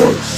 What?